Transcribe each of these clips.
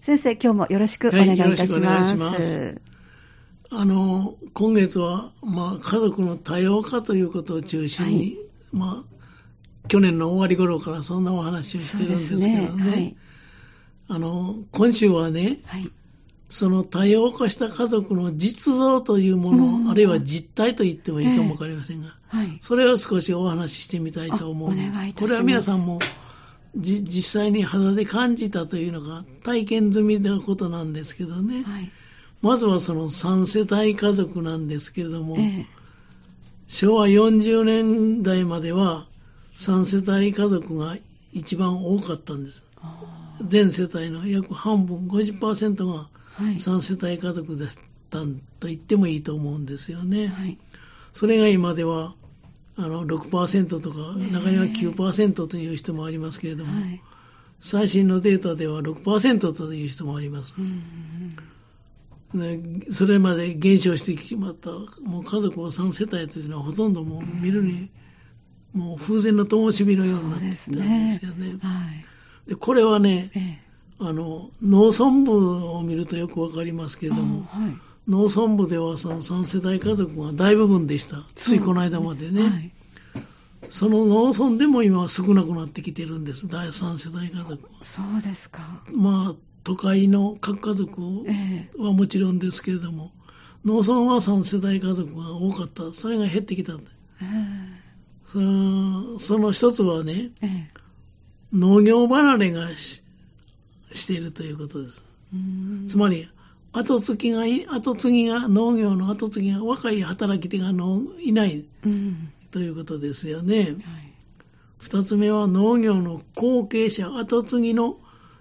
先生、今日もよろしくお願いいたします。はい、ます。あの、今月は、まあ、家族の多様化ということを中心に、はい、まあ、去年の終わり頃からそんなお話をしてるんですけどね。ねはい、あの、今週はね、はい、その多様化した家族の実像というもの、うん、あるいは実態と言ってもいいかもわかりませんが、えーはい、それを少しお話ししてみたいと思う。これは皆さんも実際に肌で感じたというのが体験済みなことなんですけどね。はいまずはその3世帯家族なんですけれども、ええ、昭和40年代までは3世帯家族が一番多かったんです。全世帯の約半分、50%が3世帯家族だったと言ってもいいと思うんですよね。はい、それが今ではあの6%とか、中には9%という人もありますけれども、はい、最新のデータでは6%という人もあります。それまで減少してしまった、もう家族は3世帯というのはほとんどもう見るに、もう風前の灯火のようになってたんですよね。ね。はい、でこれはね、ええ、あの、農村部を見るとよくわかりますけれども、はい、農村部ではその3世帯家族が大部分でした。ついこの間までね。はい、その農村でも今は少なくなってきてるんです、第3世帯家族は。そうですか。まあ、都会の各家族はもちろんですけれども、えー、農村は3世代家族が多かった。それが減ってきたんで。えー、そのその一つはね、えー、農業離れがししているということです。つまり、後継ぎが、後継ぎが、農業の後継ぎが、若い働き手がのいない、ということですよね。はい、二つ目は農業の後継者、後継ぎの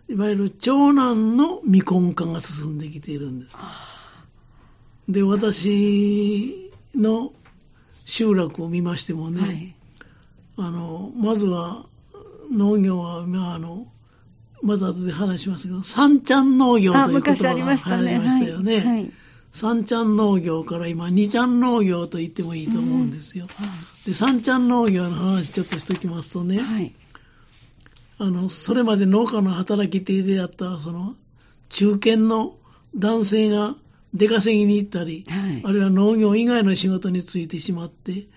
いわゆる長男の未婚化が進んできているんです。で、私の集落を見ましてもね、はい、あの、まずは農業は、まあ、あの、また後で話しますけど、三ちゃん農業という言葉が流行りましたよね。はいはい。三ちゃん農業から今二ちゃん農業と言ってもいいと思うんですよ。うんはい、で三ちゃん農業の話ちょっとしときますとね、はい、あの、それまで農家の働き手であった、その、中堅の男性が出稼ぎに行ったり、はい、あるいは農業以外の仕事に就いてしまって、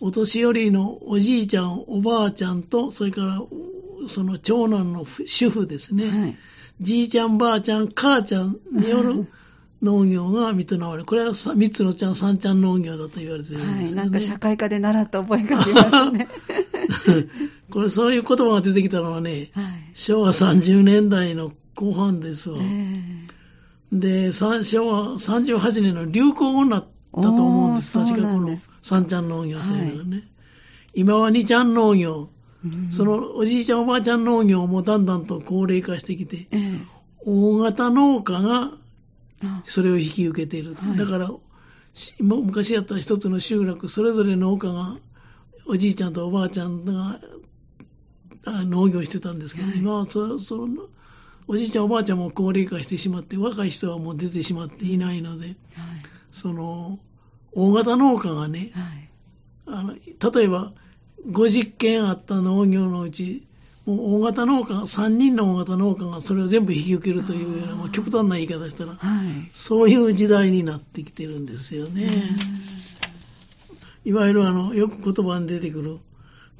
お年寄りのおじいちゃん、おばあちゃんと、それからその長男の主婦ですね、はい、じいちゃん、ばあちゃん、母ちゃんによる 農業が認められる。これは三つのちゃん、三ちゃん農業だと言われてるんですよね。はい、なんか社会科で習った覚えがありますね。これそういう言葉が出てきたのはね、はい、昭和30年代の後半ですわ。で、昭和38年の流行語になったと思うんです。確かこの三ちゃん農業というのはね。はい、今は二ちゃん農業。そのおじいちゃんおばあちゃん農業もだんだんと高齢化してきて、大型農家がそれを引き受けている。だから、昔やったら一つの集落、それぞれ農家がおじいちゃんとおばあちゃんが農業してたんですけど、はい、今はそそのおじいちゃんおばあちゃんも高齢化してしまって若い人はもう出てしまっていないので、はい、その大型農家がね、はい、あの例えば50軒あった農業のうちもう大型農家が、3人の大型農家がそれを全部引き受けるというような、まあ、極端な言い方したら、はい、そういう時代になってきてるんですよね。いわゆるあの、よく言葉に出てくる、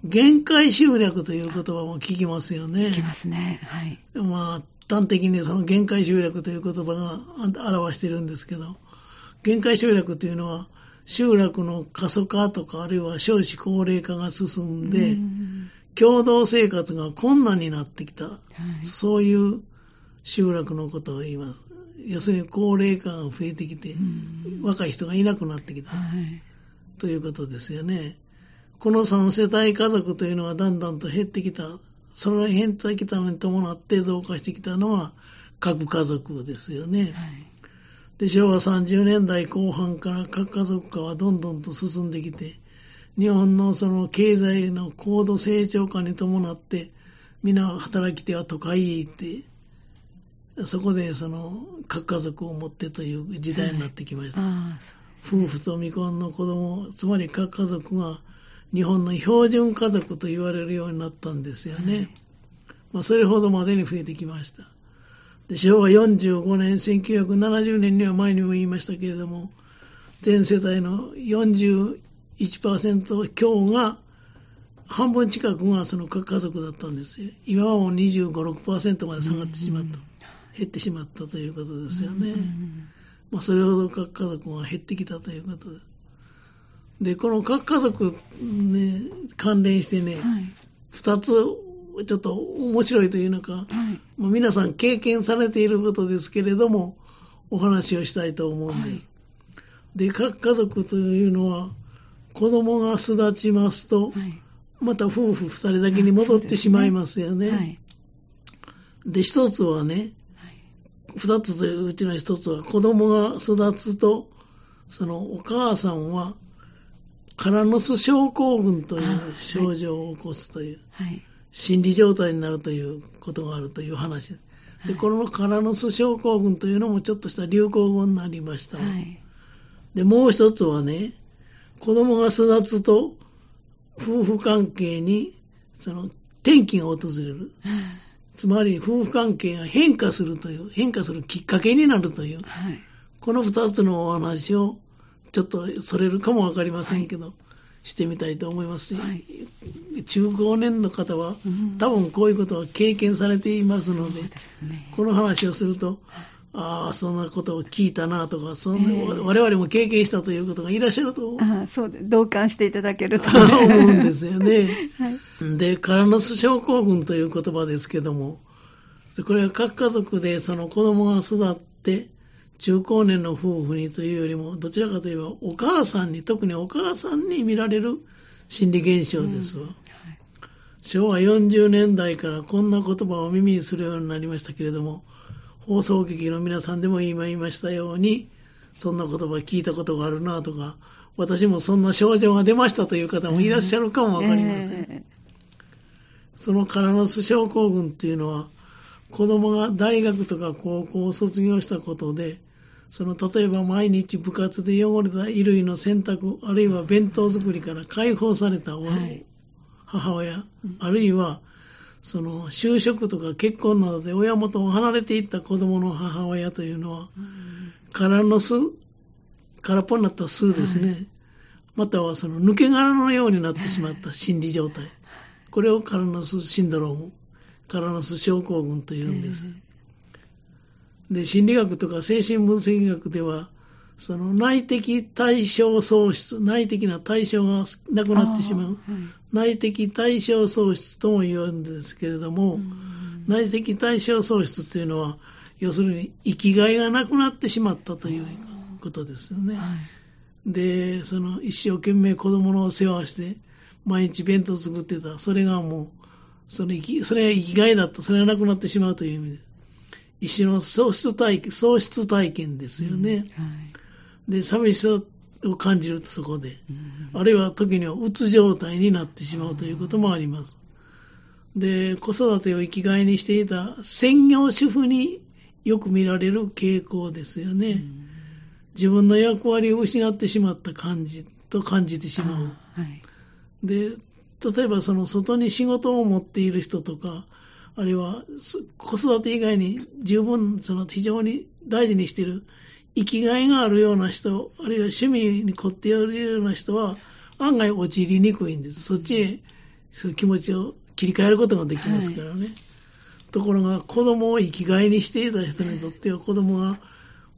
限界集略という言葉も聞きますよね。聞きますね。はい。まあ、端的にその限界集略という言葉が表してるんですけど、限界集略というのは、集落の過疎化とか、あるいは少子高齢化が進んで、ん共同生活が困難になってきた、はい、そういう集落のことを言います。要するに高齢化が増えてきて、若い人がいなくなってきた。はいということですよね。この3世帯家族というのはだんだんと減ってきた。その減ってきたのに伴って増加してきたのは核家族ですよね。はい、で昭和30年代後半から核家族化はどんどんと進んできて、日本のその経済の高度成長化に伴って、皆働き手は都会へ行って、そこでその核家族を持ってという時代になってきました。はい夫婦と未婚の子供、つまり各家族が日本の標準家族と言われるようになったんですよね。はい、まあ、それほどまでに増えてきました。で昭和45年、1970年には前にも言いましたけれども、全世帯の41%強が、半分近くがその核家族だったんですよ。今はもう25、6%まで下がってしまった。減ってしまったということですよね。まあ、それほど核家族が減ってきたということです。で、この核家族ね、関連してね、二、はい、つ、ちょっと面白いというのか、はい、もう皆さん経験されていることですけれども、お話をしたいと思うんで。はい、で、核家族というのは、子供が巣立ちますと、また夫婦二人だけに戻ってしまいますよね。で、一つはね、二つでうちの一つは子供が育つと、そのお母さんはカラノス症候群という症状を起こすという、はい、心理状態になるということがあるという話。で、はい、このカラノス症候群というのもちょっとした流行語になりました、はい、で、もう一つはね、子供が育つと、夫婦関係に、その、転機が訪れる。つまり、夫婦関係が変化するという、変化するきっかけになるという、この二つのお話をちょっとそれるかもわかりませんけど、はい、してみたいと思いますし、はい、中高年の方は、うん、多分こういうことは経験されていますので、でね、この話をすると、ああ、そんなことを聞いたなとか、そんな、えー、我々も経験したということがいらっしゃるとあそうで同感していただけると、思うんですよね。はい、で、カラノス症候群という言葉ですけども、これは各家族でその子供が育って、中高年の夫婦にというよりも、どちらかといえばお母さんに、特にお母さんに見られる心理現象ですわ。うんはい、昭和40年代からこんな言葉を耳にするようになりましたけれども、放送劇の皆さんでも今言いましたように、そんな言葉聞いたことがあるなとか、私もそんな症状が出ましたという方もいらっしゃるかもわかりません。えー、そのカラノス症候群っていうのは、子供が大学とか高校を卒業したことで、その例えば毎日部活で汚れた衣類の洗濯、あるいは弁当作りから解放された、はい、母親、あるいはその就職とか結婚などで親元を離れていった子供の母親というのは、空の巣、空っぽになった巣ですね。はい、またはその抜け殻のようになってしまった心理状態。これをカラノスシンドローム、カラノス症候群というんです。で、心理学とか精神分析学では、その内的対象喪失、内的な対象がなくなってしまう、はい、内的対象喪失とも言うんですけれども、内的対象喪失っていうのは、要するに生きがいがなくなってしまったということですよね。はい、で、その一生懸命子供の世話をして、毎日弁当作ってた。それがもう、その生き、それが生きがいだった。それがなくなってしまうという意味で。一種の喪失体験、喪失体験ですよね。うんはい、で、寂しさを感じるとそこで、うん、あるいは時にはうつ状態になってしまうということもあります。で、子育てを生きがいにしていた専業主婦によく見られる傾向ですよね。うん、自分の役割を失ってしまった感じと感じてしまう。はい、で、例えばその外に仕事を持っている人とか、あるいは子育て以外に十分その非常に大事にしている生きがいがあるような人、あるいは趣味に凝っているような人は案外陥りにくいんです。そっちへその気持ちを切り替えることができますからね。はい、ところが子供を生きがいにしていた人にとっては子供が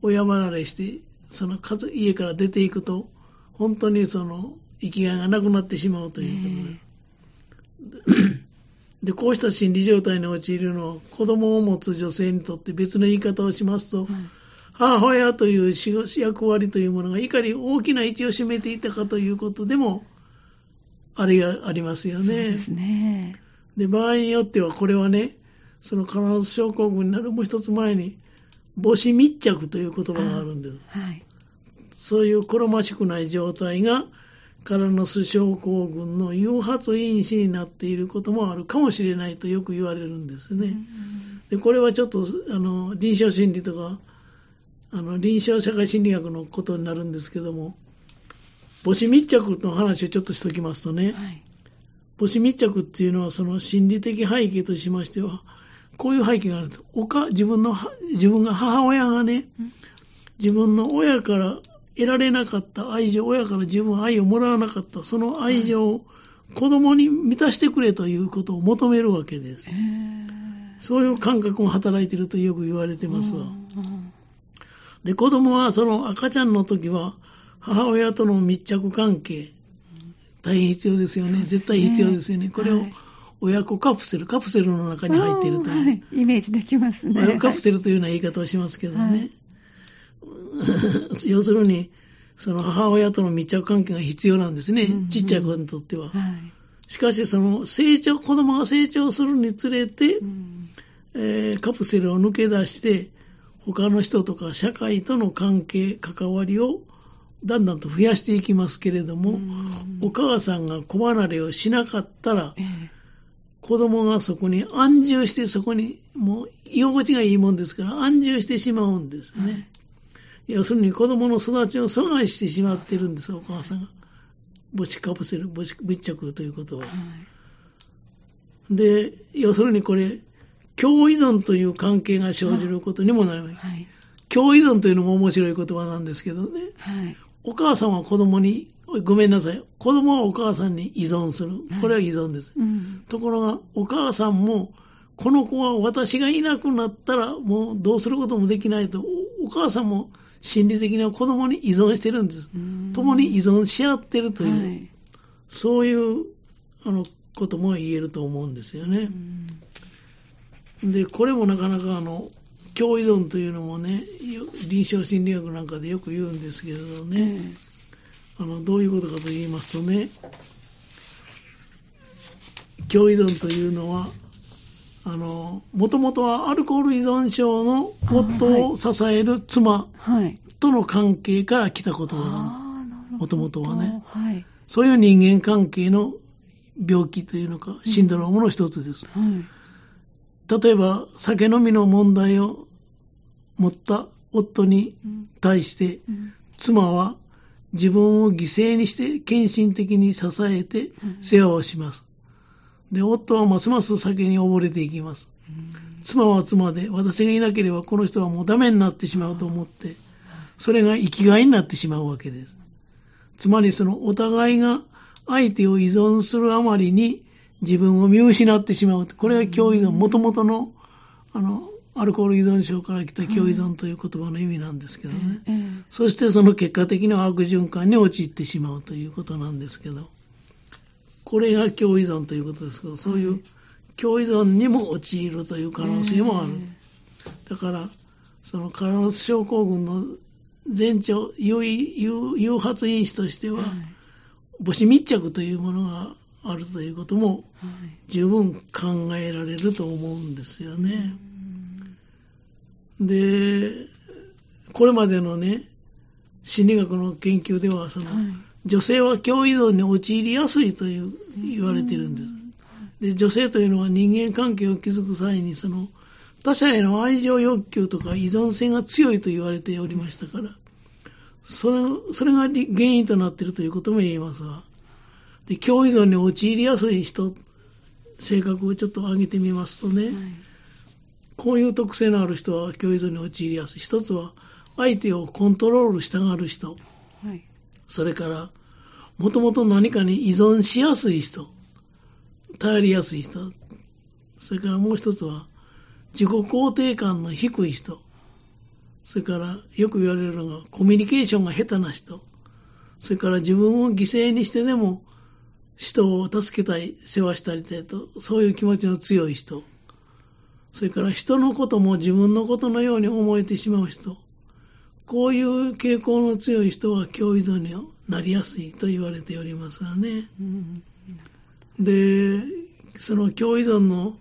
親離れして、その家から出ていくと、本当にその生きがいがなくなってしまうということで。で、こうした心理状態に陥るのは、子供を持つ女性にとって別の言い方をしますと、はい、母親という役割というものがいかに大きな位置を占めていたかということでも、あれがありますよね。そうですね。で、場合によってはこれはね、その必ず症候群になるもう一つ前に、母子密着という言葉があるんです。はい、そういう好ましくない状態が、からの巣症候群の誘発因子になっていることもあるかもしれないとよく言われるんですね。でこれはちょっとあの臨床心理とかあの臨床社会心理学のことになるんですけども母子密着の話をちょっとしておきますとね、はい、母子密着っていうのはその心理的背景としましてはこういう背景があるんです。おか、自分の、自分が母親がね、自分の親から得られなかった愛情、親から自分は愛をもらわなかった、その愛情を子供に満たしてくれということを求めるわけです。そういう感覚も働いているとよく言われてますわ。で、子供はその赤ちゃんの時は母親との密着関係、大変必要ですよね。絶対必要ですよね。これを、親子カプセル、カプセルの中に入っているという。はい、イメージできますね。親カプセルというような言い方をしますけどね。はい、要するに、その母親との密着関係が必要なんですね。うんうん、ちっちゃい子にとっては。はい、しかし、その成長、子供が成長するにつれて、うん、えー、カプセルを抜け出して、他の人とか社会との関係、関わりをだんだんと増やしていきますけれども、お母さんが子離れをしなかったら、ええ、子供がそこに安住して、そこにもう居心地がいいもんですから安住してしまうんですね。はい要するに子供の育ちを阻害してしまってるんです、お母さんが。母子カプセル、母子密着ということは。はい、で、要するにこれ、共依存という関係が生じることにもなります。はい、共依存というのも面白い言葉なんですけどね。はい、お母さんは子供に、ごめんなさい。子供はお母さんに依存する。これは依存です。うん、ところが、お母さんも、この子は私がいなくなったらもうどうすることもできないと、お母さんも心理的には子供に依存してるんです。共に依存し合ってるという、はい、そういうあのことも言えると思うんですよね。で、これもなかなかあの、共依存というのもね、臨床心理学なんかでよく言うんですけれどね、あのどういうことかと言いますとね、共依存というのは、あの、もともとはアルコール依存症の夫を支える妻との関係から来た言葉なの。もともとはね、はい。そういう人間関係の病気というのか、シンドロームの一つです。はい、例えば、酒飲みの問題を持った夫に対して、うん。うん、妻は自分を犠牲にして献身的に支えて世話をします。で、夫はますます酒に溺れていきます。妻は妻で、私がいなければこの人はもうダメになってしまうと思って、それが生きがいになってしまうわけです。つまりそのお互いが相手を依存するあまりに自分を見失ってしまう。これが共依存、もともとの、あの、アルコール依存症から来た共依存という言葉の意味なんですけどね。そしてその結果的には悪循環に陥ってしまうということなんですけど。これが共依存ということですけど、そういう共依存にも陥るという可能性もある。だから、そのカラノス症候群の前兆、誘発因子としては、母子密着というものがあるということも十分考えられると思うんですよね。で、これまでのね、心理学の研究では、その、女性は共依存に陥りやすいという言われてるんです。で、女性というのは人間関係を築く際に、その、他者への愛情欲求とか依存性が強いと言われておりましたから、それ、それが原因となっているということも言えますが、で、共依存に陥りやすい人、性格をちょっと挙げてみますとね、はい、こういう特性のある人は共依存に陥りやすい。一つは、相手をコントロールしたがる人。はい、それから、もともと何かに依存しやすい人、頼りやすい人、それからもう一つは、自己肯定感の低い人、それからよく言われるのがコミュニケーションが下手な人、それから自分を犠牲にしてでも人を助けたい、世話したりたいと、そういう気持ちの強い人、それから人のことも自分のことのように思えてしまう人、こういう傾向の強い人は共依存になりやすいと言われておりますがね。で、その共依存の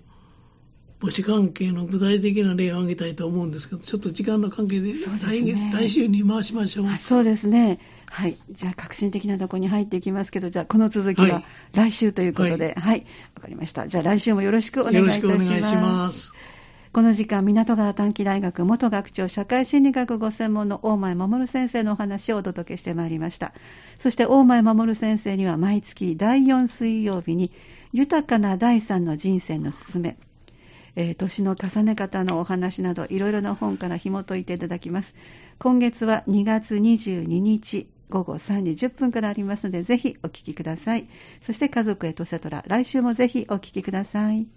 母子関係の具体的な例を挙げたいと思うんですけど、ちょっと時間の関係で来で、ね、来週に回しましょう。そうですね。はい。じゃあ、革新的なところに入っていきますけど、じゃあ、この続きは来週ということで、はい。わ、はい、かりました。じゃあ、来週もよろしくお願いいたします。よろしくお願いします。この時間、港川短期大学元学長社会心理学ご専門の大前守先生のお話をお届けしてまいりました。そして大前守先生には毎月第4水曜日に豊かな第三の人生のすすめ、えー、年の重ね方のお話など、いろいろな本から紐解いていただきます。今月は2月22日、午後3時10分からありますので、ぜひお聞きください。そして家族へとセトラ、来週もぜひお聞きください。